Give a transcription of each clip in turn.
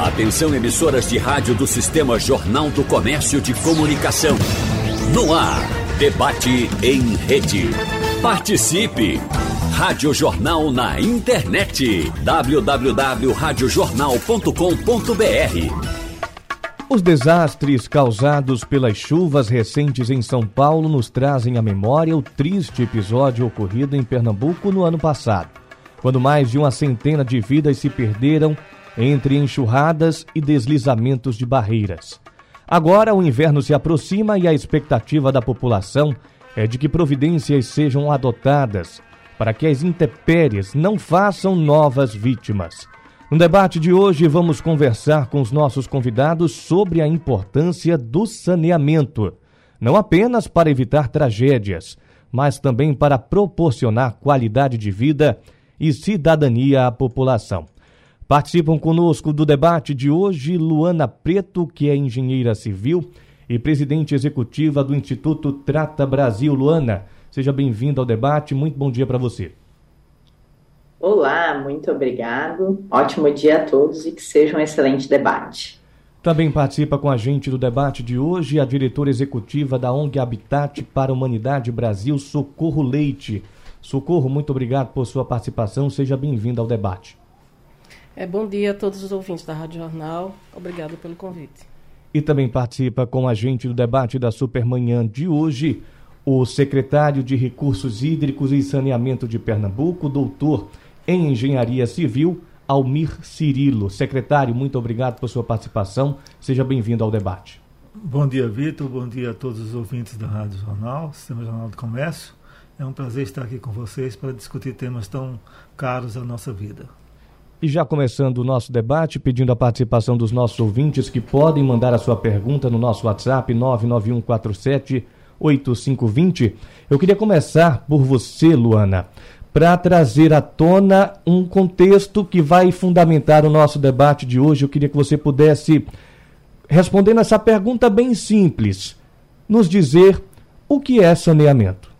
Atenção emissoras de rádio do Sistema Jornal do Comércio de Comunicação. No ar, debate em rede. Participe! Rádio Jornal na internet. www.radiojornal.com.br Os desastres causados pelas chuvas recentes em São Paulo nos trazem à memória o triste episódio ocorrido em Pernambuco no ano passado, quando mais de uma centena de vidas se perderam entre enxurradas e deslizamentos de barreiras. Agora o inverno se aproxima e a expectativa da população é de que providências sejam adotadas para que as intempéries não façam novas vítimas. No debate de hoje, vamos conversar com os nossos convidados sobre a importância do saneamento, não apenas para evitar tragédias, mas também para proporcionar qualidade de vida e cidadania à população. Participam conosco do debate de hoje Luana Preto, que é engenheira civil e presidente executiva do Instituto Trata Brasil. Luana, seja bem-vinda ao debate. Muito bom dia para você. Olá, muito obrigado. Ótimo dia a todos e que seja um excelente debate. Também participa com a gente do debate de hoje a diretora executiva da ONG Habitat para a Humanidade Brasil, Socorro Leite. Socorro, muito obrigado por sua participação. Seja bem-vinda ao debate. É, bom dia a todos os ouvintes da Rádio Jornal. Obrigado pelo convite. E também participa com a gente do debate da Supermanhã de hoje o secretário de Recursos Hídricos e Saneamento de Pernambuco, doutor em Engenharia Civil, Almir Cirilo. Secretário, muito obrigado por sua participação. Seja bem-vindo ao debate. Bom dia, Vitor. Bom dia a todos os ouvintes da Rádio Jornal, Sistema Jornal do Comércio. É um prazer estar aqui com vocês para discutir temas tão caros à nossa vida. E já começando o nosso debate, pedindo a participação dos nossos ouvintes que podem mandar a sua pergunta no nosso WhatsApp 99147 8520. Eu queria começar por você, Luana, para trazer à tona um contexto que vai fundamentar o nosso debate de hoje. Eu queria que você pudesse, respondendo essa pergunta bem simples, nos dizer o que é saneamento.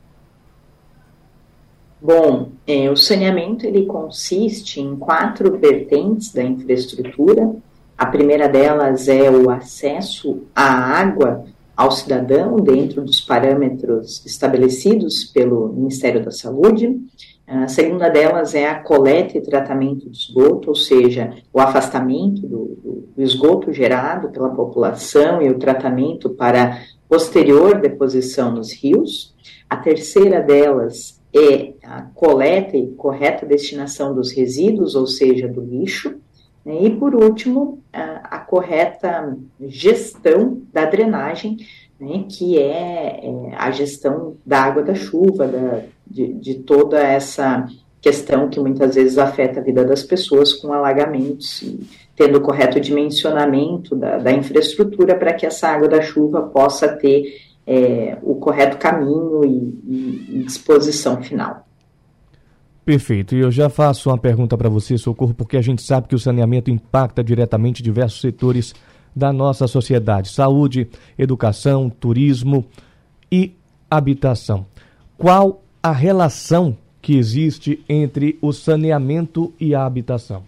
Bom, é, o saneamento ele consiste em quatro vertentes da infraestrutura. A primeira delas é o acesso à água ao cidadão dentro dos parâmetros estabelecidos pelo Ministério da Saúde. A segunda delas é a coleta e tratamento do esgoto, ou seja, o afastamento do, do, esgoto gerado pela população e o tratamento para posterior deposição nos rios. A terceira delas é a coleta e correta destinação dos resíduos, ou seja, do lixo, né, e por último, a, a, correta gestão da drenagem, né, que é, é, a gestão da água da chuva, da, de, de toda essa questão que muitas vezes afeta a vida das pessoas com alagamentos e tendo o correto dimensionamento da, da infraestrutura para que essa água da chuva possa ter é, o correto caminho e, e, e disposição final. Perfeito. E eu já faço uma pergunta para você, Socorro, porque a gente sabe que o saneamento impacta diretamente diversos setores da nossa sociedade: saúde, educação, turismo e habitação. Qual a relação que existe entre o saneamento e a habitação?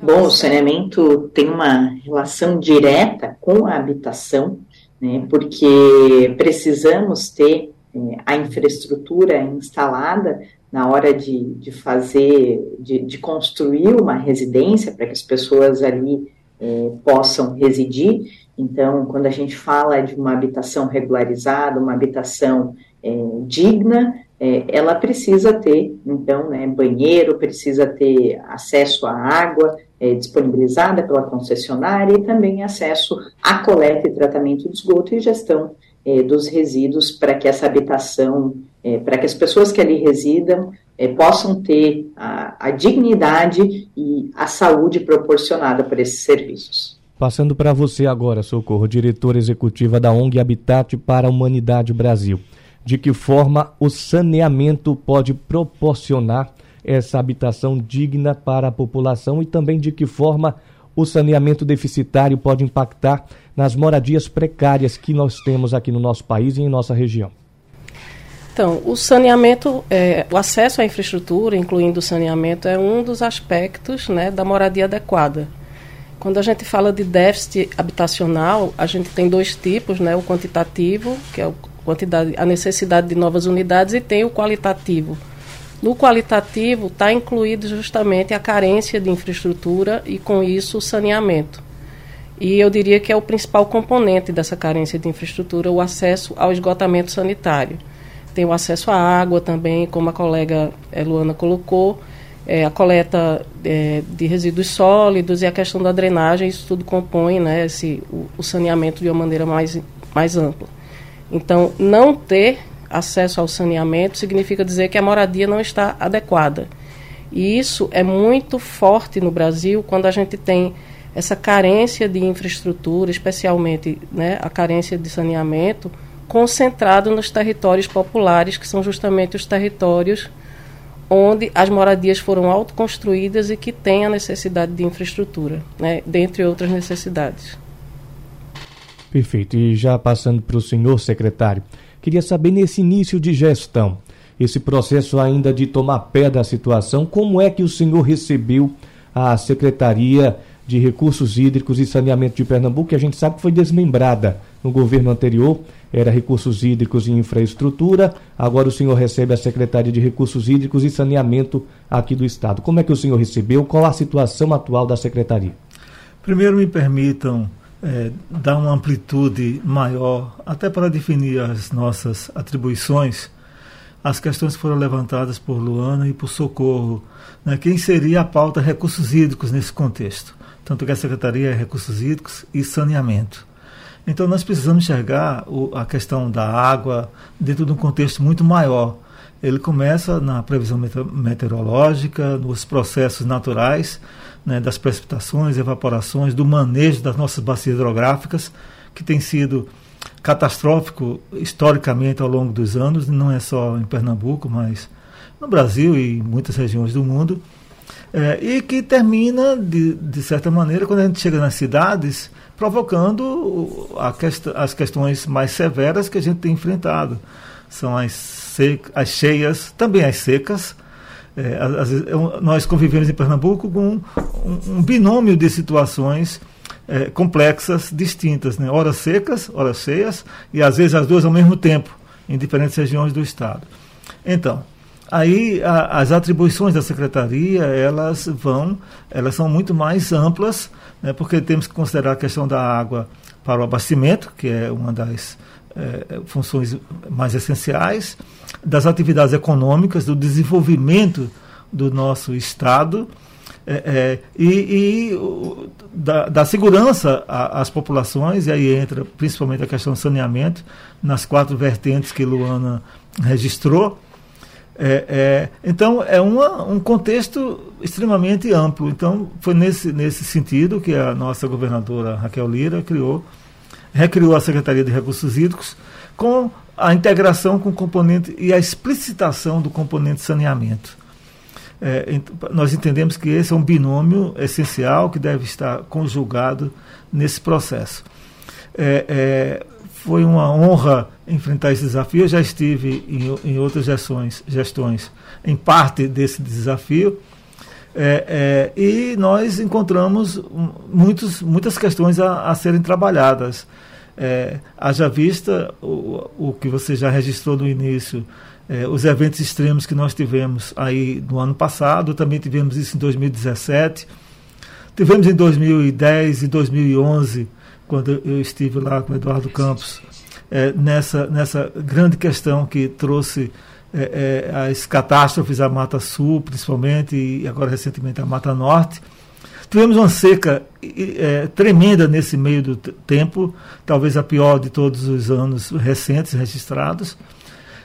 Bom, o saneamento tem uma relação direta com a habitação, né, porque precisamos ter é, a infraestrutura instalada na hora de, de fazer, de, de construir uma residência para que as pessoas ali é, possam residir. Então, quando a gente fala de uma habitação regularizada, uma habitação é, digna, é, ela precisa ter, então, né, banheiro, precisa ter acesso à água é, disponibilizada pela concessionária e também acesso à coleta e tratamento do esgoto e gestão é, dos resíduos para que essa habitação, é, para que as pessoas que ali residam é, possam ter a, a dignidade e a saúde proporcionada por esses serviços. Passando para você agora, Socorro, diretora executiva da ONG Habitat para a Humanidade Brasil de que forma o saneamento pode proporcionar essa habitação digna para a população e também de que forma o saneamento deficitário pode impactar nas moradias precárias que nós temos aqui no nosso país e em nossa região. Então, o saneamento, é, o acesso à infraestrutura, incluindo o saneamento, é um dos aspectos né, da moradia adequada. Quando a gente fala de déficit habitacional, a gente tem dois tipos, né, o quantitativo, que é a, quantidade, a necessidade de novas unidades, e tem o qualitativo. No qualitativo está incluído justamente a carência de infraestrutura e, com isso, o saneamento. E eu diria que é o principal componente dessa carência de infraestrutura, o acesso ao esgotamento sanitário tem o acesso à água também, como a colega eh, Luana colocou, é, a coleta é, de resíduos sólidos e a questão da drenagem, isso tudo compõe né, esse, o, o saneamento de uma maneira mais, mais ampla. Então, não ter acesso ao saneamento significa dizer que a moradia não está adequada. E isso é muito forte no Brasil quando a gente tem essa carência de infraestrutura, especialmente né, a carência de saneamento, concentrado nos territórios populares, que são justamente os territórios onde as moradias foram autoconstruídas e que têm a necessidade de infraestrutura, né, dentre outras necessidades. Perfeito. E já passando para o senhor secretário, queria saber nesse início de gestão, esse processo ainda de tomar pé da situação, como é que o senhor recebeu a Secretaria de Recursos Hídricos e Saneamento de Pernambuco, que a gente sabe que foi desmembrada no governo anterior, era Recursos Hídricos e Infraestrutura, agora o senhor recebe a Secretaria de Recursos Hídricos e Saneamento aqui do Estado. Como é que o senhor recebeu? Qual a situação atual da Secretaria? Primeiro, me permitam é, dar uma amplitude maior, até para definir as nossas atribuições, as questões que foram levantadas por Luana e por Socorro. Né, quem seria a pauta recursos hídricos nesse contexto? tanto que a Secretaria é Recursos Hídricos e Saneamento. Então nós precisamos enxergar o, a questão da água dentro de um contexto muito maior. Ele começa na previsão meteorológica, nos processos naturais, né, das precipitações, evaporações, do manejo das nossas bacias hidrográficas, que tem sido catastrófico historicamente ao longo dos anos, não é só em Pernambuco, mas no Brasil e em muitas regiões do mundo. É, e que termina, de, de certa maneira, quando a gente chega nas cidades, provocando quest as questões mais severas que a gente tem enfrentado. São as, as cheias, também as secas. É, as, as, nós convivemos em Pernambuco com um, um binômio de situações é, complexas, distintas, né? horas secas, horas cheias, e às vezes as duas ao mesmo tempo, em diferentes regiões do estado. Então, Aí a, as atribuições da secretaria elas vão, elas são muito mais amplas, né, porque temos que considerar a questão da água para o abastecimento, que é uma das é, funções mais essenciais, das atividades econômicas, do desenvolvimento do nosso estado. É, é, e, e da, da, segurança às populações, e aí entra principalmente a questão do saneamento, nas quatro vertentes que Luana registrou, é, é, então, é uma, um contexto extremamente amplo. Então, foi nesse, nesse sentido que a nossa governadora Raquel Lira criou, recriou a Secretaria de Recursos Hídricos com a integração com o componente e a explicitação do componente saneamento. É, nós entendemos que esse é um binômio essencial que deve estar conjugado nesse processo. É, é, foi uma honra enfrentar esse desafio. Eu já estive em, em outras gestões, gestões em parte desse desafio. É, é, e nós encontramos muitos, muitas questões a, a serem trabalhadas. É, haja vista o, o que você já registrou no início, é, os eventos extremos que nós tivemos aí no ano passado, também tivemos isso em 2017, tivemos em 2010 e 2011 quando eu estive lá com o Eduardo Campos, é, nessa, nessa grande questão que trouxe é, é, as catástrofes à Mata Sul, principalmente, e agora recentemente a Mata Norte. Tivemos uma seca é, tremenda nesse meio do tempo, talvez a pior de todos os anos recentes registrados.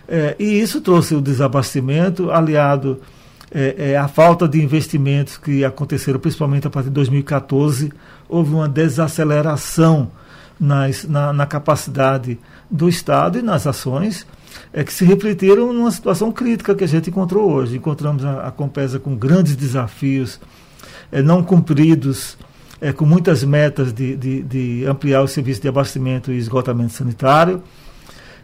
É, e isso trouxe o desabastecimento, aliado é, à falta de investimentos que aconteceram principalmente a partir de 2014 houve uma desaceleração nas, na, na, capacidade do Estado e nas ações é, que se refletiram numa situação crítica que a gente encontrou hoje. Encontramos a, a Compesa com grandes desafios é, não cumpridos, é, com muitas metas de, de, de, ampliar o serviço de abastecimento e esgotamento sanitário.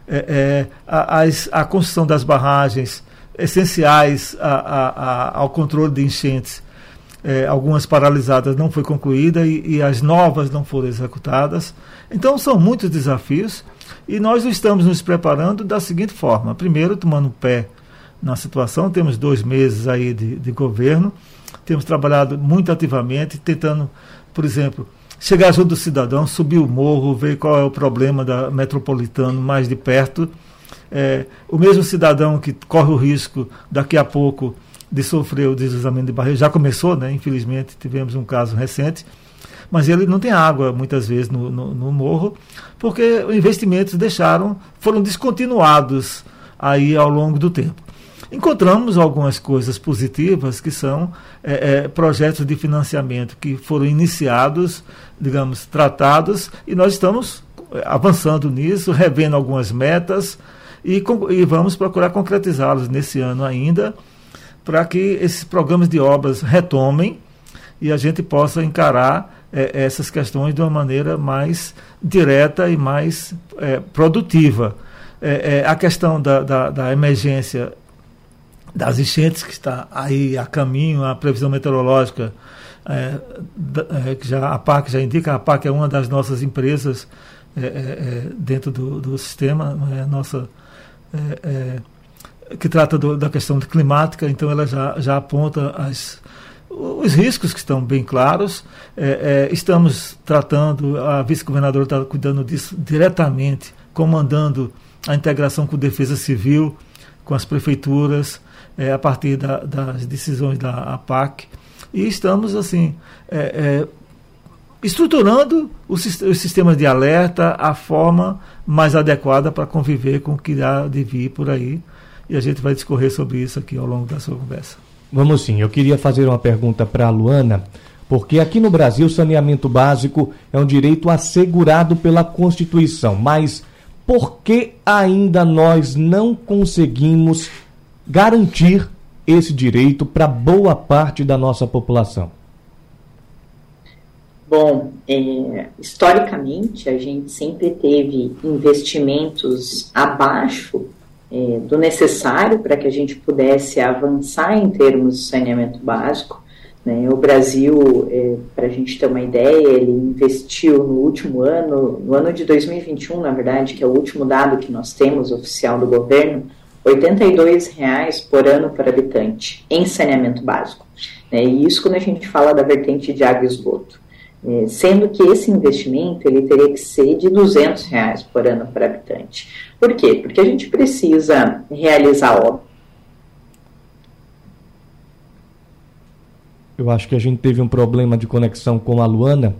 é, é, a, a, a, construção das barragens essenciais a, ao controle de enchentes, é, algumas paralisadas não foi concluída e, e, as novas não foram executadas. Então são muitos desafios e nós estamos nos preparando da seguinte forma: primeiro, tomando pé na situação, temos dois meses aí de, de governo, temos trabalhado muito ativamente, tentando, por exemplo, chegar junto do cidadão, subir o morro, ver qual é o problema da metropolitano mais de perto. É, o mesmo cidadão que corre o risco daqui a pouco de sofrer o deslizamento de barreira, já começou, né? infelizmente tivemos um caso recente, mas ele não tem água muitas vezes no, no, no morro, porque os investimentos deixaram, foram descontinuados aí ao longo do tempo. Encontramos algumas coisas positivas que são é, é, projetos de financiamento que foram iniciados, digamos, tratados, e nós estamos avançando nisso, revendo algumas metas e, e vamos procurar concretizá-los nesse ano ainda, para que esses programas de obras retomem e a gente possa encarar é, essas questões de uma maneira mais direta e mais é, produtiva. É, é a questão da, da, da, emergência das enchentes que está aí a caminho, a previsão meteorológica, é, é, que já a PAC já indica, a PAC é uma das nossas empresas é, é, é dentro do, do sistema, nossa que trata do, da questão climática, então ela já, já aponta as, os riscos que estão bem claros. estamos tratando, a vice-governadora está cuidando disso diretamente, comandando a integração com defesa civil, com as prefeituras, é, a partir da, das decisões da APAC. E estamos, assim, é, é, estruturando os, os sistemas de alerta, a forma mais adequada para conviver com o que há de vir por aí. E a gente vai discorrer sobre isso aqui ao longo da sua conversa. Vamos sim. Eu queria fazer uma pergunta para a Luana, porque aqui no Brasil o saneamento básico é um direito assegurado pela Constituição, mas por que ainda nós não conseguimos garantir esse direito para boa parte da nossa população? Bom, é, historicamente a gente sempre teve investimentos abaixo é, do necessário para que a gente pudesse avançar em termos de saneamento básico. Né? O Brasil, é, para a gente ter uma ideia, ele investiu no último ano, no ano de 2021, na verdade, que é o último dado que nós temos oficial do governo, R$ 82,00 por ano por habitante em saneamento básico. Né? E isso quando a gente fala da vertente de água e esgoto. É, sendo que esse investimento ele teria que ser de 200 reais por ano por habitante. Por quê? Porque a gente precisa realizar obras. Eu acho que a gente teve um problema de conexão com a Luana,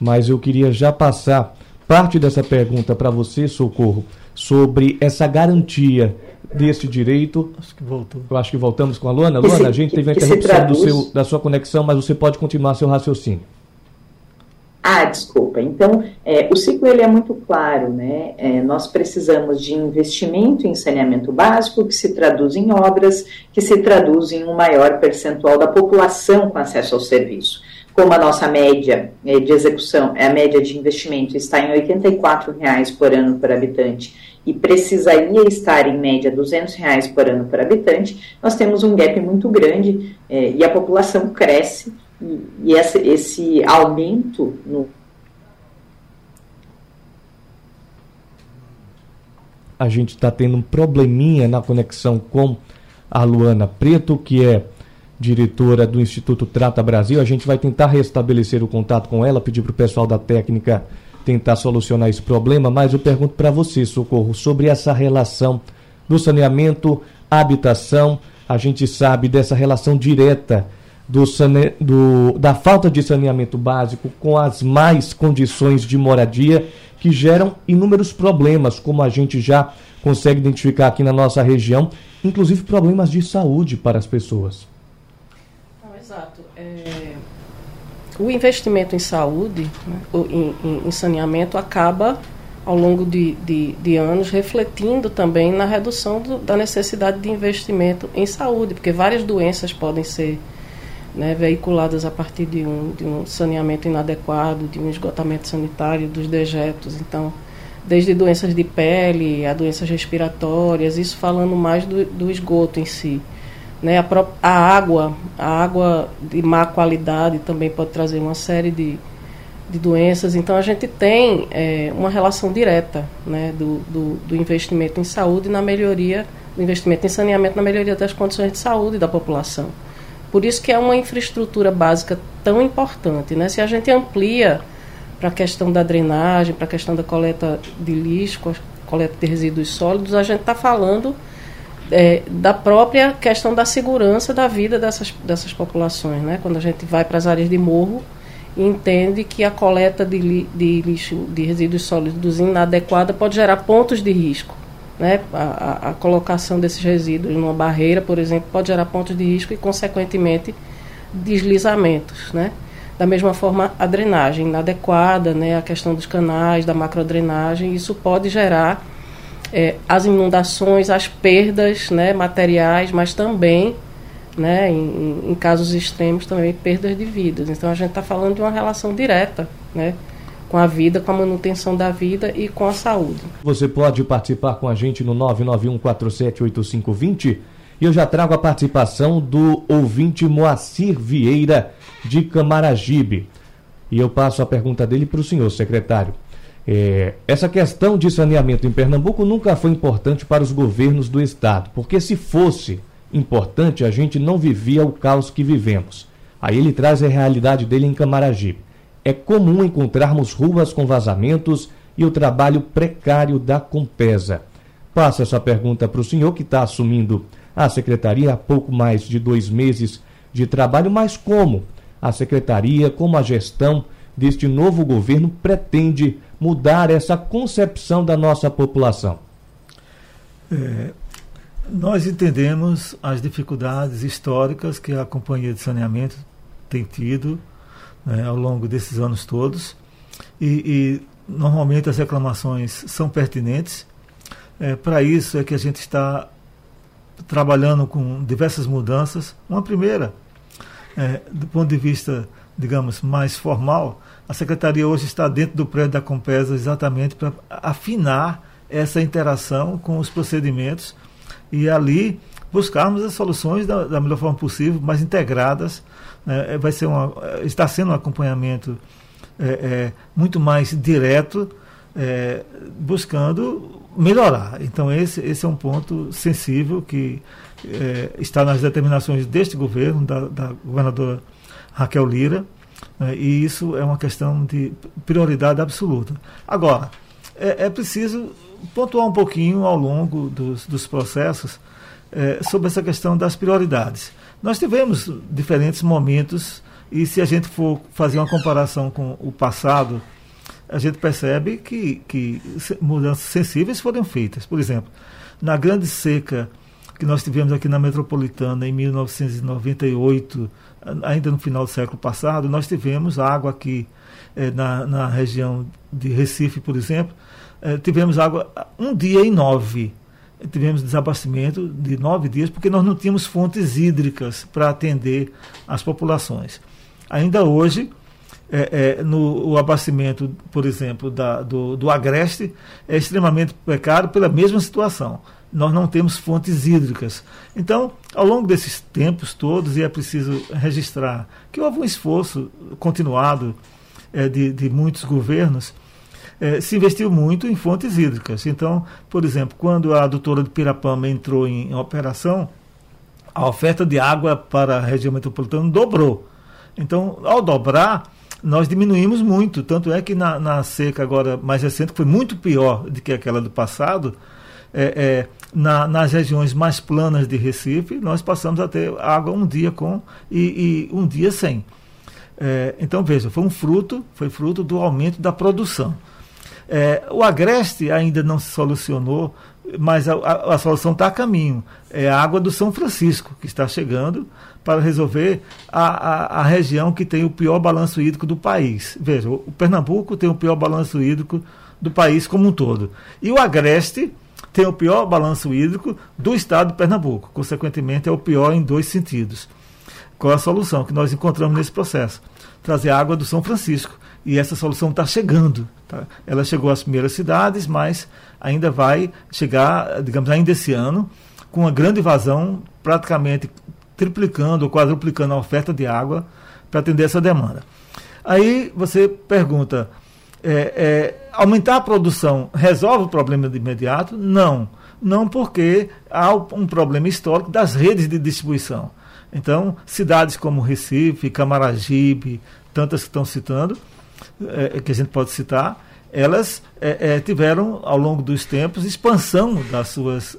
mas eu queria já passar parte dessa pergunta para você, Socorro, sobre essa garantia desse direito. Acho que voltou. Eu acho que voltamos com a Luana. Luana, a gente teve a interrupção do seu, da sua conexão, mas você pode continuar seu raciocínio. Ah, desculpa. Então, é, o ciclo ele é muito claro, né? É, nós precisamos de investimento em saneamento básico que se traduz em obras, que se traduz em um maior percentual da população com acesso ao serviço. Como a nossa média é, de execução, a média de investimento está em R$ 84,00 por ano por habitante e precisaria estar em média 200 reais por ano por habitante, nós temos um gap muito grande é, e a população cresce e, esse aumento no a gente está tendo um probleminha na conexão com a Luana Preto, que é diretora do Instituto Trata Brasil. A gente vai tentar restabelecer o contato com ela, pedir para o pessoal da técnica tentar solucionar esse problema, mas eu pergunto para você, Socorro, sobre essa relação do saneamento, habitação. A gente sabe dessa relação direta do, sane... do, da falta de saneamento básico com as mais condições de moradia que geram inúmeros problemas, como a gente já consegue identificar aqui na nossa região, inclusive problemas de saúde para as pessoas. Não, exato. É o investimento em saúde, né, em, em, saneamento, acaba ao longo de, de, de, anos refletindo também na redução do, da necessidade de investimento em saúde, porque várias doenças podem ser né, veiculadas a partir de um, de um saneamento inadequado, de um esgotamento sanitário dos dejetos. Então, desde doenças de pele a doenças respiratórias, isso falando mais do, do esgoto em si. Né? A, a, água, a água de má qualidade também pode trazer uma série de, de doenças. Então a gente tem é, uma relação direta né, do, do, do, investimento em saúde na melhoria, do investimento em saneamento na melhoria das condições de saúde da população. Por isso que é uma infraestrutura básica tão importante. Né? Se a gente amplia para a questão da drenagem, para a questão da coleta de lixo, coleta de resíduos sólidos, a gente está falando é, da própria questão da segurança da vida dessas, dessas populações. Né? Quando a gente vai para as áreas de morro entende que a coleta de, li, de lixo, de resíduos sólidos inadequada pode gerar pontos de risco. Né? A, a, colocação desses resíduos numa barreira, por exemplo, pode gerar pontos de risco e, consequentemente, deslizamentos. Né? Da mesma forma, a drenagem inadequada, né, a questão dos canais, da macrodrenagem, isso pode gerar é, as inundações, as perdas né, materiais, mas também, né, em, em, casos extremos, também perdas de vidas. Então a gente está falando de uma relação direta né, com a vida, com a manutenção da vida e com a saúde. Você pode participar com a gente no 991478520 e eu já trago a participação do ouvinte Moacir Vieira de Camaragibe. E eu passo a pergunta dele para o senhor secretário. É, essa questão de saneamento em Pernambuco nunca foi importante para os governos do estado, porque se fosse importante, a gente não vivia o caos que vivemos. Aí ele traz a realidade dele em Camaragibe. É comum encontrarmos ruas com vazamentos e o trabalho precário da Compesa. Passo essa pergunta para o senhor que está assumindo a secretaria há pouco mais de dois meses de trabalho, mas como a secretaria, como a gestão deste novo governo pretende mudar essa concepção da nossa população? É, nós entendemos as dificuldades históricas que a companhia de saneamento tem tido né, ao longo desses anos todos e, e normalmente as reclamações são pertinentes. É, Para isso é que a gente está trabalhando com diversas mudanças. Uma primeira, é, do ponto de vista, digamos, mais formal, a secretaria hoje está dentro do prédio da Compesa exatamente para afinar essa interação com os procedimentos e ali buscarmos as soluções da, da melhor forma possível, mais integradas. É, vai ser uma, está sendo um acompanhamento é, é, muito mais direto, é, buscando melhorar. Então, esse, esse é um ponto sensível que é, está nas determinações deste governo, da, da governadora Raquel Lira, né, e isso é uma questão de prioridade absoluta. Agora, é, é preciso pontuar um pouquinho ao longo dos, dos processos é, sobre essa questão das prioridades. Nós tivemos diferentes momentos, e se a gente for fazer uma comparação com o passado, a gente percebe que, que mudanças sensíveis foram feitas. Por exemplo, na grande seca que nós tivemos aqui na metropolitana em 1998, ainda no final do século passado, nós tivemos água aqui eh, na, na região de Recife, por exemplo, eh, tivemos água um dia em nove. Tivemos desabastecimento de nove dias, porque nós não tínhamos fontes hídricas para atender as populações. Ainda hoje, é, é, no o abastecimento, por exemplo, da, do, do Agreste é extremamente precário pela mesma situação. Nós não temos fontes hídricas. Então, ao longo desses tempos todos, e é preciso registrar que houve um esforço continuado é, de, de muitos governos, é, se investiu muito em fontes hídricas. Então, por exemplo, quando a adutora de Pirapama entrou em, em operação, a oferta de água para a região metropolitana dobrou. Então, ao dobrar, nós diminuímos muito. Tanto é que na, na, seca agora mais recente, que foi muito pior do que aquela do passado, é, é, na, nas regiões mais planas de Recife, nós passamos a ter água um dia com e, e um dia sem. É, então, veja, foi um fruto, foi fruto do aumento da produção. É, o agreste ainda não se solucionou, mas a, a, a solução está a caminho. É a água do São Francisco, que está chegando para resolver a, a, a, região que tem o pior balanço hídrico do país. Veja, o Pernambuco tem o pior balanço hídrico do país como um todo. E o Agreste tem o pior balanço hídrico do estado de Pernambuco. Consequentemente, é o pior em dois sentidos. qual a solução que nós encontramos nesse processo? Trazer água do São Francisco. E essa solução está chegando. Tá? Ela chegou às primeiras cidades, mas ainda vai chegar, digamos, ainda esse ano, com uma grande vazão, praticamente triplicando ou quadruplicando a oferta de água para atender essa demanda. Aí você pergunta, é, é, aumentar a produção resolve o problema de imediato? Não. Não porque há um problema histórico das redes de distribuição. Então, cidades como Recife, Camaragibe, tantas que estão citando, é, que a gente pode citar, elas é, é, tiveram, ao longo dos tempos, expansão das suas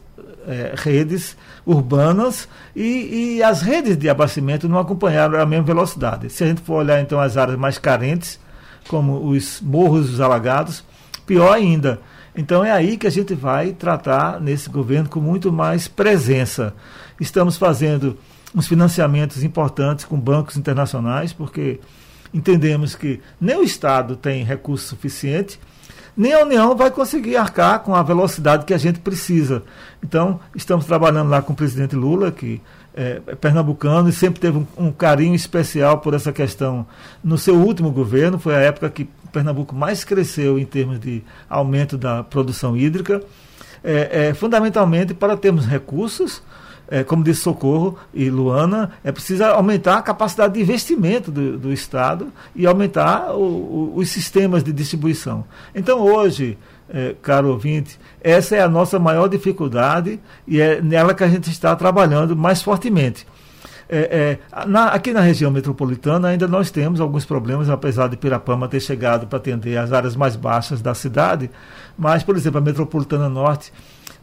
é, redes urbanas e, e, as redes de abastecimento não acompanharam a mesma velocidade. Se a gente for olhar então as áreas mais carentes, como os morros os alagados, pior ainda. Então é aí que a gente vai tratar nesse governo com muito mais presença. Estamos fazendo uns financiamentos importantes com bancos internacionais, porque entendemos que nem o Estado tem recurso suficiente nem a União vai conseguir arcar com a velocidade que a gente precisa. Então, estamos trabalhando lá com o presidente Lula, que é, é pernambucano e sempre teve um, um, carinho especial por essa questão. No seu último governo, foi a época que Pernambuco mais cresceu em termos de aumento da produção hídrica, é, é fundamentalmente para termos recursos é, como disse Socorro e Luana, é preciso aumentar a capacidade de investimento do, do Estado e aumentar o, o, os sistemas de distribuição. Então, hoje, é, caro ouvinte, essa é a nossa maior dificuldade e é nela que a gente está trabalhando mais fortemente. É, é, na, aqui na região metropolitana ainda nós temos alguns problemas, apesar de Pirapama ter chegado para atender as áreas mais baixas da cidade, mas, por exemplo, a metropolitana norte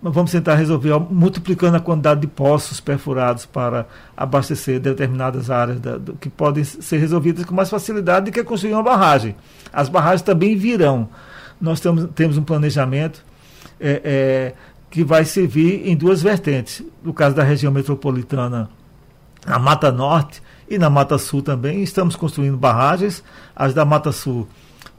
vamos tentar resolver multiplicando a quantidade de poços perfurados para abastecer determinadas áreas da, do, que podem ser resolvidas com mais facilidade do que construir uma barragem. As barragens também virão. Nós temos, temos um planejamento é, é, que vai servir em duas vertentes. No caso da região metropolitana, na Mata Norte e na Mata Sul também, estamos construindo barragens. As da Mata Sul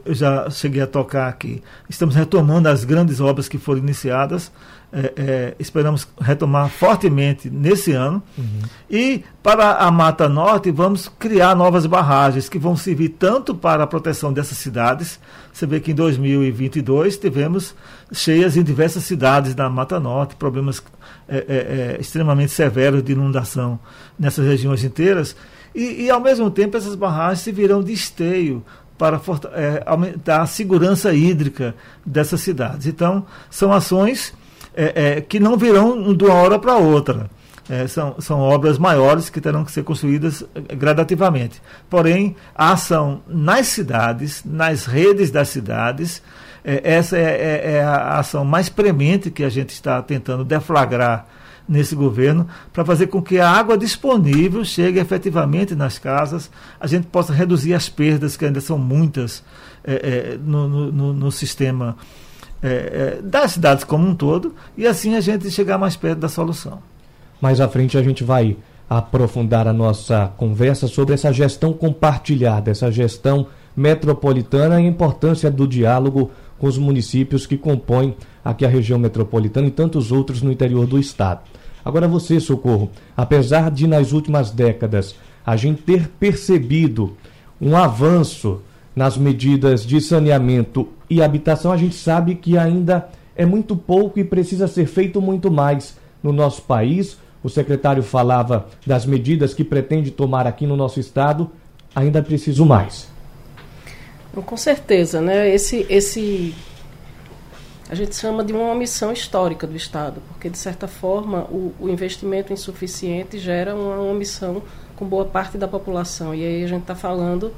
eu já cheguei a tocar aqui. Estamos retomando as grandes obras que foram iniciadas é, é, esperamos retomar fortemente nesse ano. Uhum. E para a Mata Norte, vamos criar novas barragens que vão servir tanto para a proteção dessas cidades. Você vê que em 2022 tivemos cheias em diversas cidades da Mata Norte, problemas é, é, é, extremamente severos de inundação nessas regiões inteiras. E, e, ao mesmo tempo, essas barragens servirão de esteio para é, aumentar a segurança hídrica dessas cidades. Então, são ações é, é, que não virão de uma hora para outra. É, são, são obras maiores que terão que ser construídas é, gradativamente. Porém, a ação nas cidades, nas redes das cidades, é, essa é, é, a ação mais premente que a gente está tentando deflagrar nesse governo para fazer com que a água disponível chegue efetivamente nas casas, a gente possa reduzir as perdas, que ainda são muitas no, no, no sistema é, é, das cidades como um todo, e assim a gente chegar mais perto da solução. Mais à frente a gente vai aprofundar a nossa conversa sobre essa gestão compartilhada, essa gestão metropolitana e a importância do diálogo com os municípios que compõem aqui a região metropolitana e tantos outros no interior do estado. Agora você, Socorro, apesar de nas últimas décadas a gente ter percebido um avanço nas medidas de saneamento e habitação, a gente sabe que ainda é muito pouco e precisa ser feito muito mais no nosso país. O secretário falava das medidas que pretende tomar aqui no nosso estado, ainda preciso mais. Com certeza, né? Esse, esse a gente chama de uma omissão histórica do Estado, porque de certa forma o, o investimento insuficiente gera uma omissão com boa parte da população. E aí a gente está falando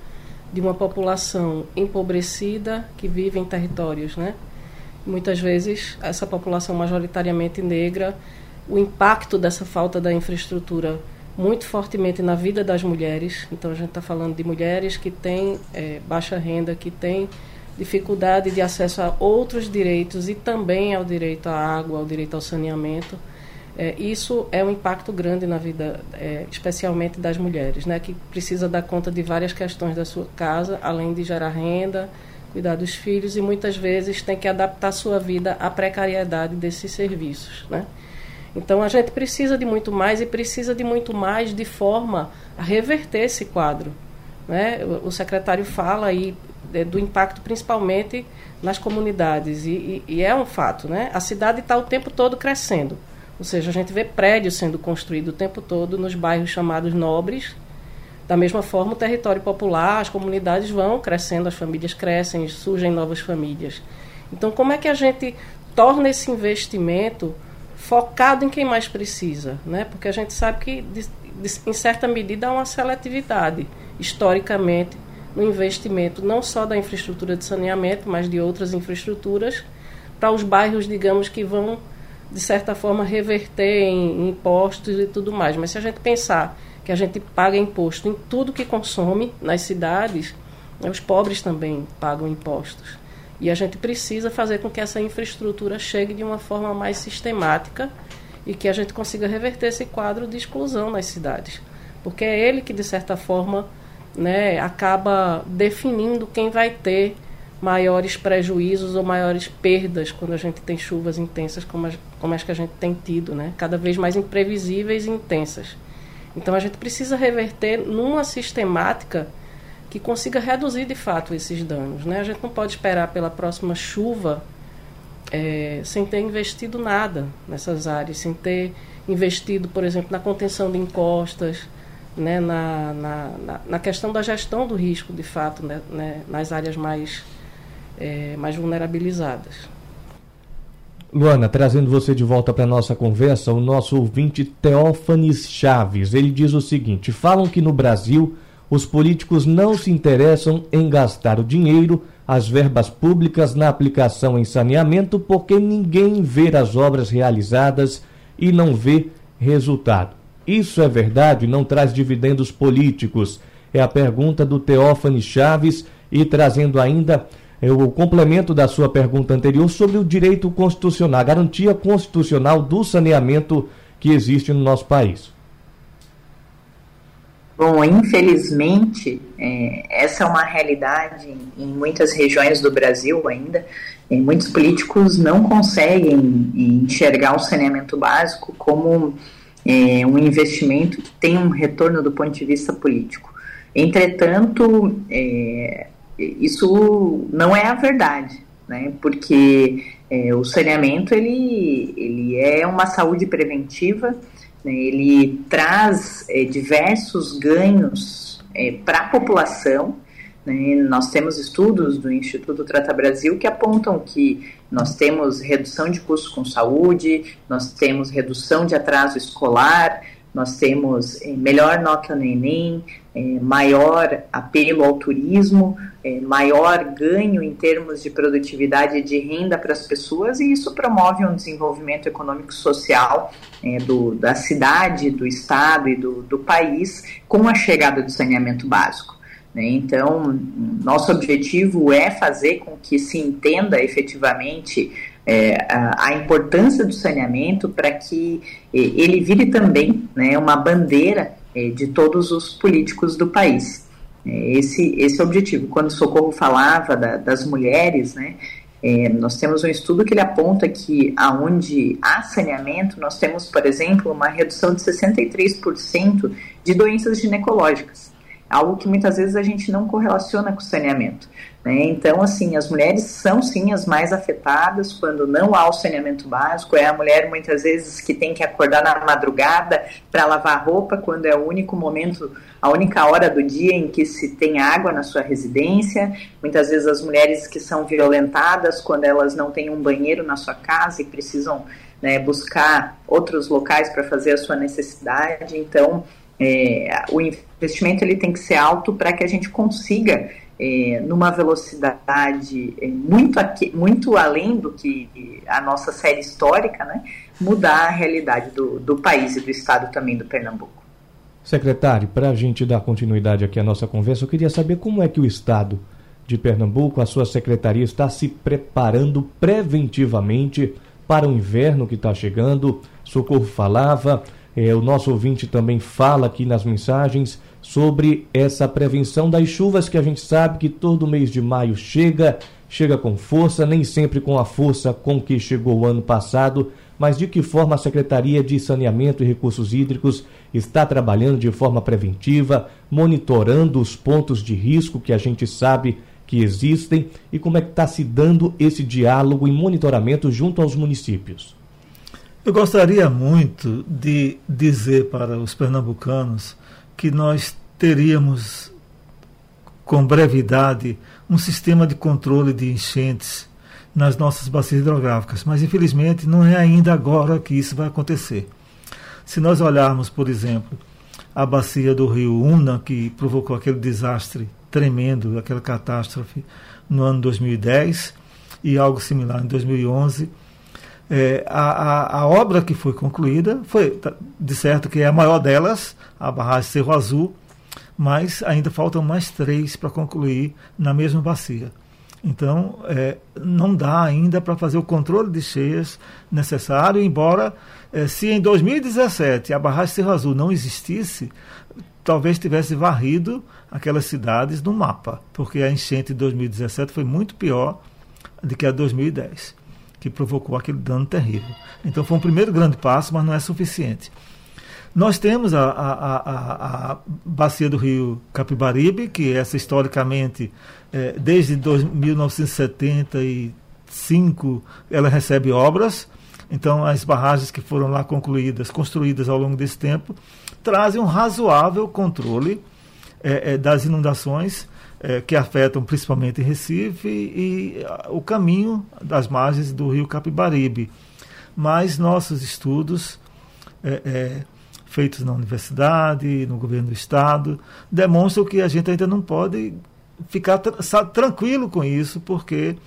de uma população empobrecida que vive em territórios, né? Muitas vezes essa população majoritariamente negra, o impacto dessa falta da infraestrutura muito fortemente na vida das mulheres. Então a gente está falando de mulheres que têm é, baixa renda, que têm dificuldade de acesso a outros direitos e também ao direito à água, ao direito ao saneamento. É, isso é um impacto grande na vida, é, especialmente das mulheres, né, que precisa dar conta de várias questões da sua casa, além de gerar renda, cuidar dos filhos e muitas vezes tem que adaptar sua vida à precariedade desses serviços, né? Então a gente precisa de muito mais e precisa de muito mais de forma a reverter esse quadro. Né? O, secretário fala aí do impacto principalmente nas comunidades e, e, e é um fato, né? A cidade está o tempo todo crescendo, ou seja, a gente vê prédios sendo construídos o tempo todo nos bairros chamados nobres. Da mesma forma, o território popular, as comunidades vão crescendo, as famílias crescem, surgem novas famílias. Então, como é que a gente torna esse investimento focado em quem mais precisa, né? Porque a gente sabe que, de, de, em certa medida, há uma seletividade, historicamente, no investimento não só da infraestrutura de saneamento, mas de outras infraestruturas, para os bairros, digamos, que vão, de certa forma, reverter em, impostos e tudo mais. Mas se a gente pensar que a gente paga imposto em tudo que consome nas cidades, né, os pobres também pagam impostos. E a gente precisa fazer com que essa infraestrutura chegue de uma forma mais sistemática e que a gente consiga reverter esse quadro de exclusão nas cidades. Porque é ele que, de certa forma, né, acaba definindo quem vai ter maiores prejuízos ou maiores perdas quando a gente tem chuvas intensas como as, como as que a gente tem tido, né? cada vez mais imprevisíveis e intensas. Então a gente precisa reverter numa sistemática que consiga reduzir de fato esses danos. Né? A gente não pode esperar pela próxima chuva é, sem ter investido nada nessas áreas, sem ter investido, por exemplo, na contenção de encostas, né, na, na, na, questão da gestão do risco, de fato, né, né, nas áreas mais, é, mais vulnerabilizadas. Luana, trazendo você de volta para a nossa conversa, o nosso ouvinte Teófanes Chaves, ele diz o seguinte: falam que no Brasil os políticos não se interessam em gastar o dinheiro, as verbas públicas na aplicação em saneamento, porque ninguém vê as obras realizadas e não vê resultado. Isso é verdade? Não traz dividendos políticos? É a pergunta do Teófane Chaves e trazendo ainda o complemento da sua pergunta anterior sobre o direito constitucional, a garantia constitucional do saneamento que existe no nosso país. Bom, infelizmente, é, essa é uma realidade em, muitas regiões do Brasil ainda. É, muitos políticos não conseguem enxergar o saneamento básico como é, um investimento que tem um retorno do ponto de vista político. Entretanto, é, isso não é a verdade, né? porque é, o saneamento ele, ele é uma saúde preventiva né, ele traz é, diversos ganhos é, para a população. Né, nós temos estudos do Instituto Trata Brasil que apontam que nós temos redução de custos com saúde, nós temos redução de atraso escolar, nós temos é, melhor nota no Enem, é, maior apelo ao turismo, é, maior ganho em termos de produtividade e de renda para as pessoas, e isso promove um desenvolvimento econômico social do, da cidade, do estado e do, do país com a chegada do saneamento básico. Né? Então, nosso objetivo é fazer com que se entenda efetivamente é, a, a, importância do saneamento para que ele vire também né, uma bandeira é, de todos os políticos do país. É, esse, esse é o objetivo. Quando o Socorro falava da, das mulheres, né, é, nós temos um estudo que ele aponta que aonde há saneamento, nós temos, por exemplo, uma redução de 63% de doenças ginecológicas algo que muitas vezes a gente não correlaciona com saneamento. Né? Então, assim, as mulheres são sim as mais afetadas quando não há o saneamento básico. É a mulher muitas vezes que tem que acordar na madrugada para lavar roupa, quando é o único momento, a única hora do dia em que se tem água na sua residência. Muitas vezes as mulheres que são violentadas quando elas não têm um banheiro na sua casa e precisam né, buscar outros locais para fazer a sua necessidade. Então, é, o investimento ele tem que ser alto para que a gente consiga, é, numa velocidade é, muito, aqui, muito além do que a nossa série histórica, né, mudar a realidade do, do país e do estado também do Pernambuco. Secretário, para a gente dar continuidade aqui à nossa conversa, eu queria saber como é que o estado de Pernambuco, a sua secretaria, está se preparando preventivamente para o inverno que está chegando. Socorro falava é, o nosso ouvinte também fala aqui nas mensagens sobre essa prevenção das chuvas que a gente sabe que todo mês de maio chega, chega com força, nem sempre com a força com que chegou o ano passado, mas de que forma a Secretaria de Saneamento e Recursos Hídricos está trabalhando de forma preventiva, monitorando os pontos de risco que a gente sabe que existem e como é que está se dando esse diálogo e monitoramento junto aos municípios? Eu gostaria muito de dizer para os pernambucanos que nós teríamos com brevidade um sistema de controle de enchentes nas nossas bacias hidrográficas, mas infelizmente não é ainda agora que isso vai acontecer. Se nós olharmos, por exemplo, a bacia do rio Una, que provocou aquele desastre tremendo, aquela catástrofe no ano 2010 e algo similar em 2011, é, a, a, a, obra que foi concluída foi, tá, de certo, que é a maior delas, a barragem Cerro Azul, mas ainda faltam mais três para concluir na mesma bacia. Então, é, não dá ainda para fazer o controle de cheias necessário, embora, é, se em 2017 a barragem Cerro Azul não existisse, talvez tivesse varrido aquelas cidades no mapa, porque a enchente de 2017 foi muito pior do que a de 2010, que provocou aquele dano terrível. Então, foi um primeiro grande passo, mas não é suficiente. Nós temos a, a, a, a bacia do rio Capibaribe, que essa historicamente, é, desde 1975, ela recebe obras. Então, as barragens que foram lá concluídas, construídas ao longo desse tempo, trazem um razoável controle é, é, das inundações é, que afetam principalmente Recife e, e o caminho das margens do rio Capibaribe. Mas nossos estudos é, é, feitos na universidade, no governo do estado, demonstram que a gente ainda não pode ficar tra tranquilo com isso, porque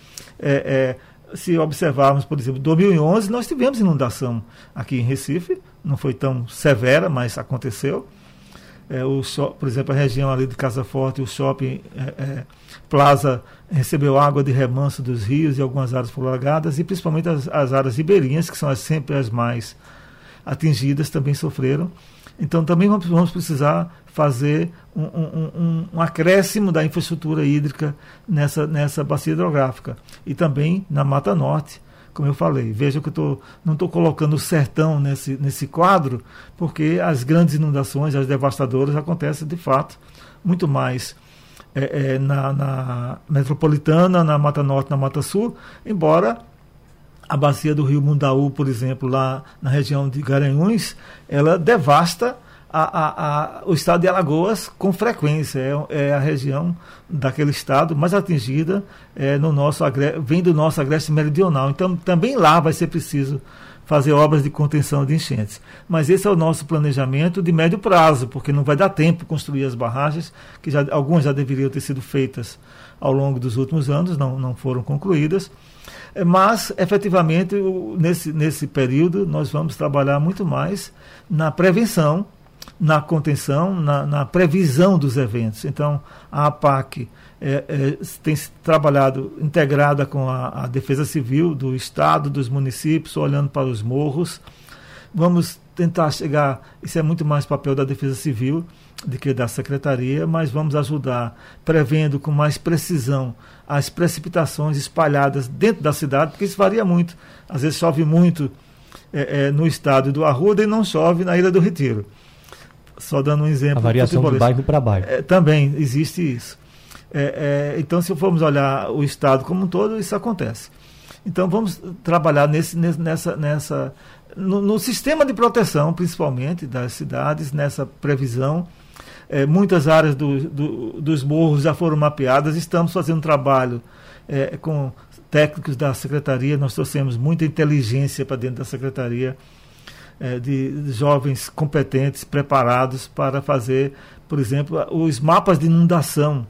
se observarmos, por exemplo, 2011, nós tivemos inundação aqui em Recife, não foi tão severa, mas aconteceu. É, o por exemplo, a região ali de Casa Forte, o shopping é, é, Plaza recebeu água de remanso dos rios e algumas áreas alagadas, e principalmente as, as áreas ribeirinhas, que são as, sempre as mais atingidas também sofreram. Então também vamos, vamos precisar fazer um, um, um, um, acréscimo da infraestrutura hídrica nessa, nessa bacia hidrográfica. E também na Mata Norte, como eu falei. Veja que eu tô, não estou colocando o sertão nesse, nesse quadro, porque as grandes inundações, as devastadoras, acontecem de fato muito mais é, é, na, na metropolitana, na Mata Norte, na Mata Sul, embora a bacia do rio Mundaú, por exemplo, lá na região de Garanhuns, ela devasta a, a, o estado de Alagoas com frequência. É, é, a região daquele estado mais atingida é, no nosso vem do nosso agreste meridional. Então, também lá vai ser preciso fazer obras de contenção de enchentes. Mas esse é o nosso planejamento de médio prazo, porque não vai dar tempo construir as barragens, que já, algumas já deveriam ter sido feitas ao longo dos últimos anos, não, não foram concluídas. É, mas, efetivamente, nesse, nesse período, nós vamos trabalhar muito mais na prevenção, na contenção, na, na previsão dos eventos. Então, a APAC é, é, tem trabalhado integrada com a, a Defesa Civil do Estado, dos municípios, olhando para os morros. Vamos tentar chegar, isso é muito mais papel da Defesa Civil do que da Secretaria, mas vamos ajudar prevendo com mais precisão as precipitações espalhadas dentro da cidade, porque isso varia muito. Às vezes chove muito é, é, no estado do Arruda e não chove na Ilha do Retiro. Só dando um exemplo. A variação de bairro para bairro. É, também existe isso. É, é, então, se formos olhar o estado como um todo, isso acontece. Então, vamos trabalhar nesse, nessa, nessa no, no sistema de proteção, principalmente das cidades, nessa previsão é, muitas áreas do, do, dos morros já foram mapeadas. Estamos fazendo um trabalho é, com técnicos da secretaria. Nós trouxemos muita inteligência para dentro da secretaria, é, de, de jovens competentes, preparados para fazer, por exemplo, os mapas de inundação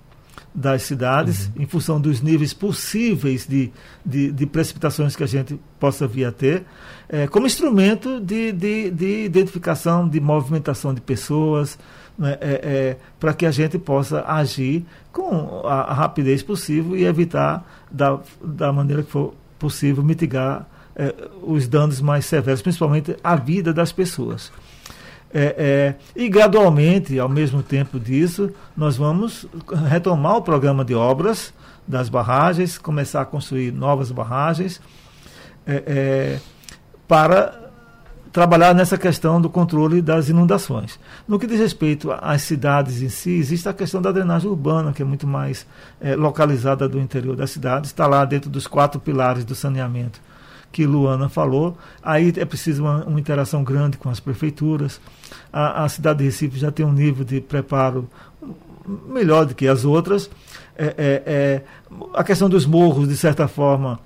das cidades, uhum. em função dos níveis possíveis de, de, de, precipitações que a gente possa vir a ter, é, como instrumento de, de, de identificação, de movimentação de pessoas, né, é, é, para que a gente possa agir com a, a, rapidez possível e evitar, da, da maneira que for possível, mitigar é, os danos mais severos, principalmente a vida das pessoas. É, é, e gradualmente, ao mesmo tempo disso, nós vamos retomar o programa de obras das barragens, começar a construir novas barragens. É, é para trabalhar nessa questão do controle das inundações. No que diz respeito às cidades em si, existe a questão da drenagem urbana, que é muito mais é, localizada do interior da cidade, está lá dentro dos quatro pilares do saneamento que Luana falou. Aí é preciso uma, uma interação grande com as prefeituras. A, a, cidade de Recife já tem um nível de preparo melhor do que as outras. É, é, é a questão dos morros, de certa forma,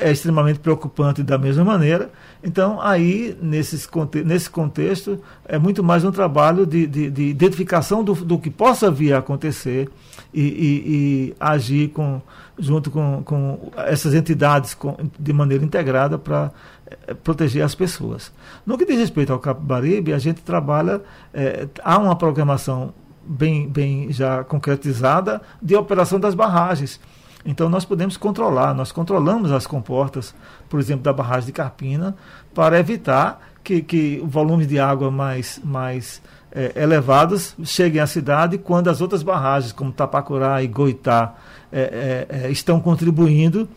é extremamente preocupante da mesma maneira. Então, aí, nesses, nesse contexto, é muito mais um trabalho de, de, de identificação do, do, que possa vir a acontecer e, e, e agir com, junto com, com essas entidades com, de maneira integrada para é, proteger as pessoas. No que diz respeito ao Capibaribe, a gente trabalha, é, há uma programação bem, bem já concretizada de operação das barragens. Então nós podemos controlar, nós controlamos as comportas, por exemplo, da barragem de Carpina, para evitar que, que o volume de água mais, mais é, elevados cheguem à cidade quando as outras barragens, como Tapacurá e Goitá, é, é, estão contribuindo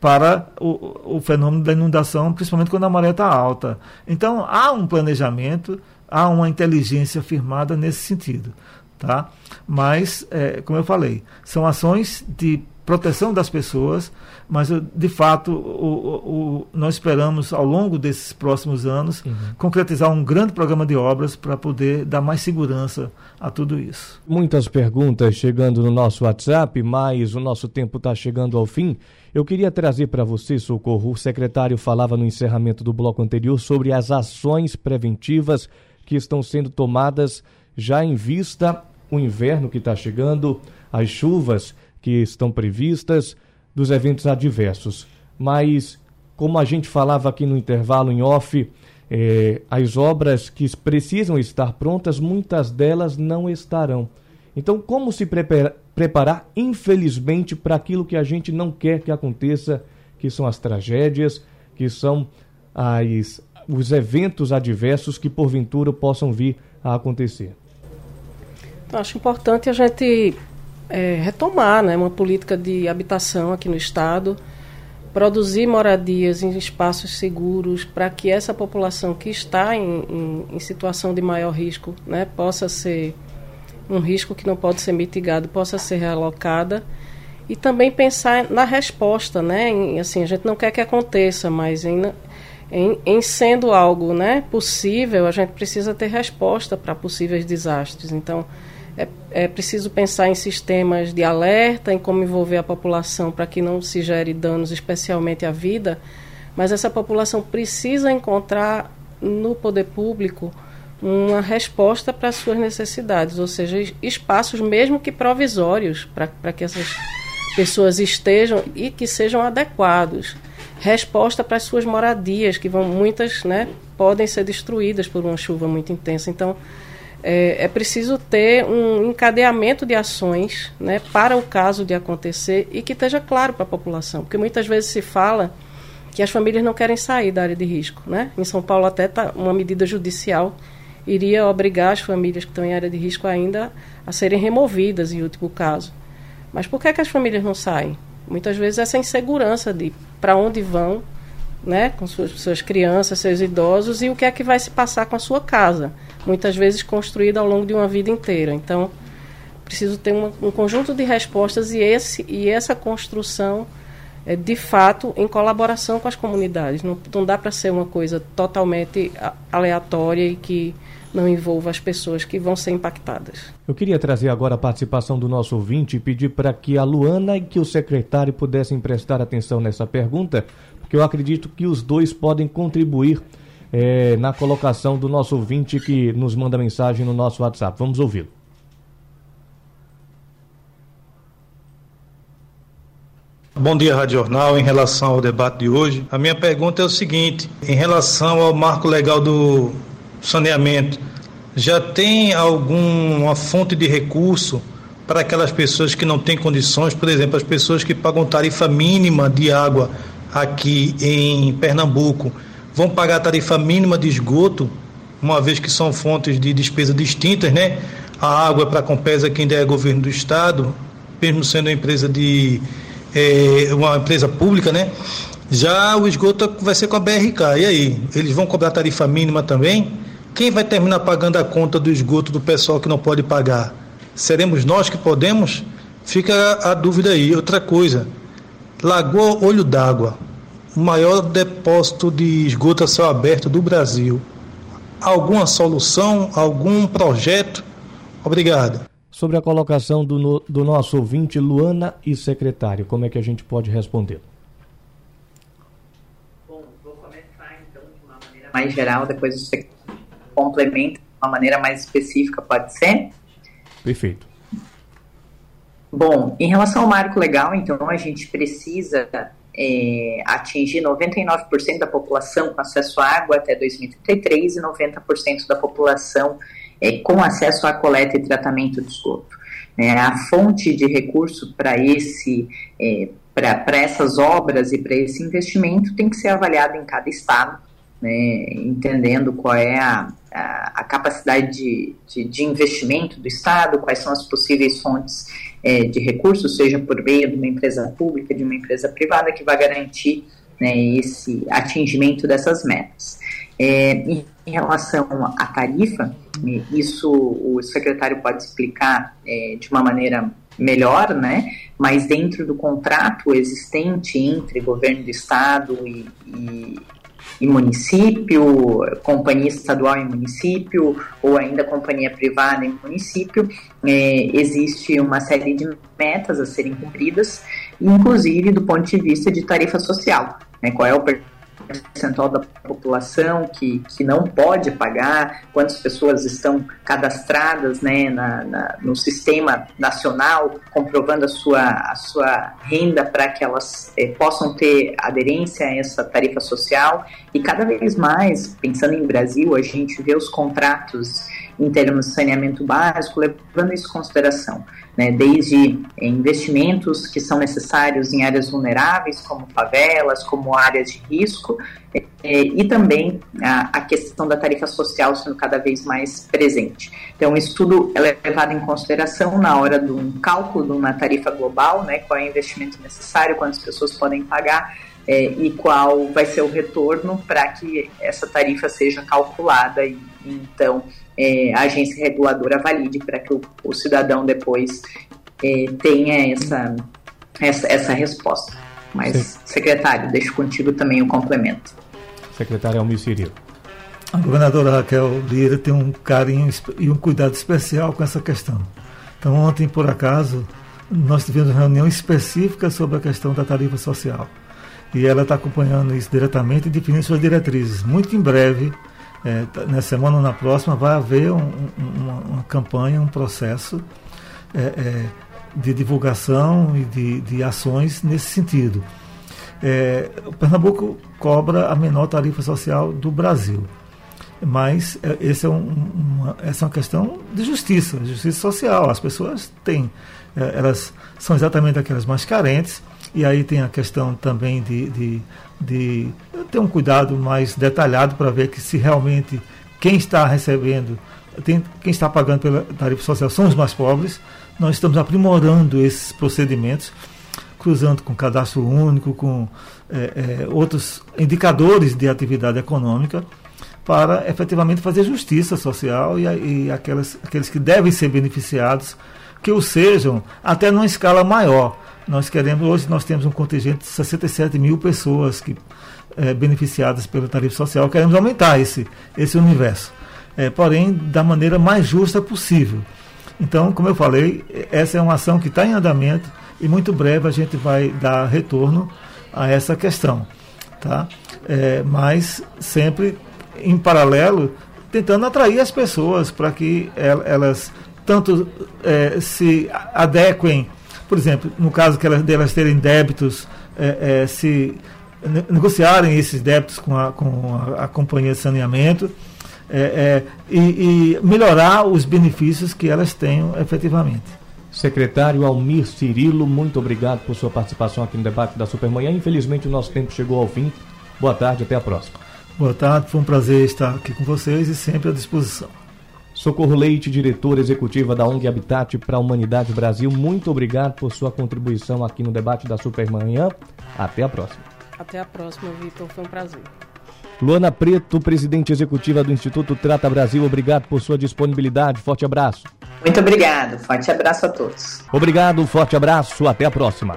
para o, o, fenômeno da inundação, principalmente quando a maré está alta. Então há um planejamento, há uma inteligência firmada nesse sentido tá? Mas, é, como eu falei, são ações de proteção das pessoas, mas de fato o, o, nós esperamos ao longo desses próximos anos uhum. concretizar um grande programa de obras para poder dar mais segurança a tudo isso. Muitas perguntas chegando no nosso WhatsApp, mas o nosso tempo está chegando ao fim. Eu queria trazer para você, Socorro, o secretário falava no encerramento do bloco anterior sobre as ações preventivas que estão sendo tomadas já em vista o inverno que está chegando, as chuvas que estão previstas, dos eventos adversos. Mas, como a gente falava aqui no intervalo em off, é, as obras que precisam estar prontas, muitas delas não estarão. Então, como se prepara, preparar, infelizmente, para aquilo que a gente não quer que aconteça, que são as tragédias, que são as, os eventos adversos que porventura possam vir a acontecer? Então, acho importante a gente é, retomar né, uma política de habitação aqui no Estado, produzir moradias em espaços seguros para que essa população que está em, em, em, situação de maior risco né, possa ser um risco que não pode ser mitigado, possa ser realocada e também pensar na resposta, né? Em, assim, a gente não quer que aconteça, mas em, em, em, sendo algo né, possível, a gente precisa ter resposta para possíveis desastres. Então, é, é preciso pensar em sistemas de alerta, em como envolver a população para que não se gere danos, especialmente à vida, mas essa população precisa encontrar no poder público uma resposta para as suas necessidades, ou seja, espaços mesmo que provisórios para que essas pessoas estejam e que sejam adequados. Resposta para as suas moradias, que vão muitas, né, podem ser destruídas por uma chuva muito intensa. Então, é, é, preciso ter um encadeamento de ações né, para o caso de acontecer e que esteja claro para a população. Porque muitas vezes se fala que as famílias não querem sair da área de risco. Né? Em São Paulo, até tá, uma medida judicial iria obrigar as famílias que estão em área de risco ainda a serem removidas, em último caso. Mas por que, é que as famílias não saem? Muitas vezes essa insegurança de para onde vão, né, com suas, suas crianças, seus idosos e o que é que vai se passar com a sua casa muitas vezes construída ao longo de uma vida inteira. Então, preciso ter um, um conjunto de respostas e, esse, e essa construção é, de fato em colaboração com as comunidades. Não, não dá para ser uma coisa totalmente aleatória e que não envolva as pessoas que vão ser impactadas. Eu queria trazer agora a participação do nosso ouvinte e pedir para que a Luana e que o secretário pudessem prestar atenção nessa pergunta, porque eu acredito que os dois podem contribuir é, na colocação do nosso ouvinte que nos manda mensagem no nosso WhatsApp. Vamos ouvi-lo. Bom dia, Rádio Jornal. Em relação ao debate de hoje, a minha pergunta é o seguinte: em relação ao marco legal do saneamento, já tem alguma fonte de recurso para aquelas pessoas que não têm condições, por exemplo, as pessoas que pagam tarifa mínima de água aqui em Pernambuco? vão pagar a tarifa mínima de esgoto, uma vez que são fontes de despesa distintas, né? A água para a Compesa quem der é governo do estado, mesmo sendo uma empresa de é, uma empresa pública, né? Já o esgoto vai ser com a BRK. E aí? Eles vão cobrar tarifa mínima também? Quem vai terminar pagando a conta do esgoto do pessoal que não pode pagar? Seremos nós que podemos? Fica a dúvida aí. Outra coisa, Lagoa Olho d'Água, o maior depósito de esgoto a céu aberto do Brasil. Alguma solução, algum projeto? Obrigado. Sobre a colocação do, do nosso ouvinte, Luana e secretário, como é que a gente pode responder? Bom, vou começar então de uma maneira mais geral, depois você complementa de uma maneira mais específica, pode ser? Perfeito. Bom, em relação ao marco legal, então a gente precisa é, atingir 99% da população com acesso à água até 2033 e 90% da população é, com acesso à coleta e tratamento de esgoto. É, a fonte de recurso para esse é, para essas obras e para esse investimento tem que ser avaliado em cada estado, né, entendendo qual é a, a, a capacidade de, de, de, investimento do Estado, quais são as possíveis fontes é, de recursos, seja por meio de uma empresa pública, de uma empresa privada, que vai garantir né, esse atingimento dessas metas. É, em relação à tarifa, isso o secretário pode explicar é, de uma maneira melhor, né? Mas dentro do contrato existente entre governo do estado e, e, e município, companhia estadual e município, ou ainda companhia privada e município, é, existe uma série de metas a serem cumpridas, inclusive do ponto de vista de tarifa social. Né? Qual é o percentual da população que, que não pode pagar, quantas pessoas estão cadastradas né, na, na no sistema nacional, comprovando a sua, a sua renda para que elas eh, possam ter aderência a essa tarifa social. E cada vez mais, pensando em Brasil, a gente vê os contratos em termos de saneamento básico, levando isso em consideração, né, desde eh, investimentos que são necessários em áreas vulneráveis, como favelas, como áreas de risco, é, e também a, a, questão da tarifa social sendo cada vez mais presente. Então, isso tudo é levado em consideração na hora de um cálculo de uma tarifa global, né, qual é o investimento necessário, quantas pessoas podem pagar, é, e qual vai ser o retorno para que essa tarifa seja calculada e, então é, a agência reguladora valide para que o, o, cidadão depois é, tenha essa, essa, essa resposta. Mas, Sim. secretário, deixo contigo também o complemento. Secretário Almir Cirilo. A governadora Raquel Lira tem um carinho e um cuidado especial com essa questão. Então, ontem, por acaso, nós tivemos uma reunião específica sobre a questão da tarifa social. E ela está acompanhando isso diretamente e definindo suas diretrizes. Muito em breve, é, na semana ou na próxima, vai haver um, uma, uma, campanha, um processo é, é, de divulgação e de, de ações nesse sentido. É, o Pernambuco cobra a menor tarifa social do Brasil. Mas é, esse é um, uma, essa é uma questão de justiça, justiça social. As pessoas têm, é, elas são exatamente aquelas mais carentes, e aí tem a questão também de, de, de ter um cuidado mais detalhado para ver que se realmente quem está recebendo, tem, quem está pagando pela tarifa social são os mais pobres. Nós estamos aprimorando esses procedimentos cruzando com cadastro único, com é, é, outros indicadores de atividade econômica, para efetivamente fazer justiça social e, e aquelas, aqueles que devem ser beneficiados, que o sejam até numa escala maior. Nós queremos, hoje nós temos um contingente de 67 mil pessoas que, é, beneficiadas pela tarifa social, queremos aumentar esse, esse universo, é, porém da maneira mais justa possível. Então, como eu falei, essa é uma ação que está em andamento, e muito breve a gente vai dar retorno a essa questão. Tá? É, mas sempre em paralelo, tentando atrair as pessoas para que elas tanto é, se adequem, por exemplo, no caso que elas, delas terem débitos, é, é, se negociarem esses débitos com a, com a, a companhia de saneamento é, é, e, e melhorar os benefícios que elas tenham efetivamente. Secretário Almir Cirilo, muito obrigado por sua participação aqui no debate da Supermanhã. Infelizmente o nosso tempo chegou ao fim. Boa tarde, até a próxima. Boa tarde, foi um prazer estar aqui com vocês e sempre à disposição. Socorro Leite, diretora executiva da ONG Habitat para a Humanidade Brasil, muito obrigado por sua contribuição aqui no debate da Supermanhã. Até a próxima. Até a próxima, Vitor. Foi um prazer. Luana Preto, presidente executiva do Instituto Trata Brasil, obrigado por sua disponibilidade. Forte abraço. Muito obrigado. Forte abraço a todos. Obrigado, forte abraço. Até a próxima.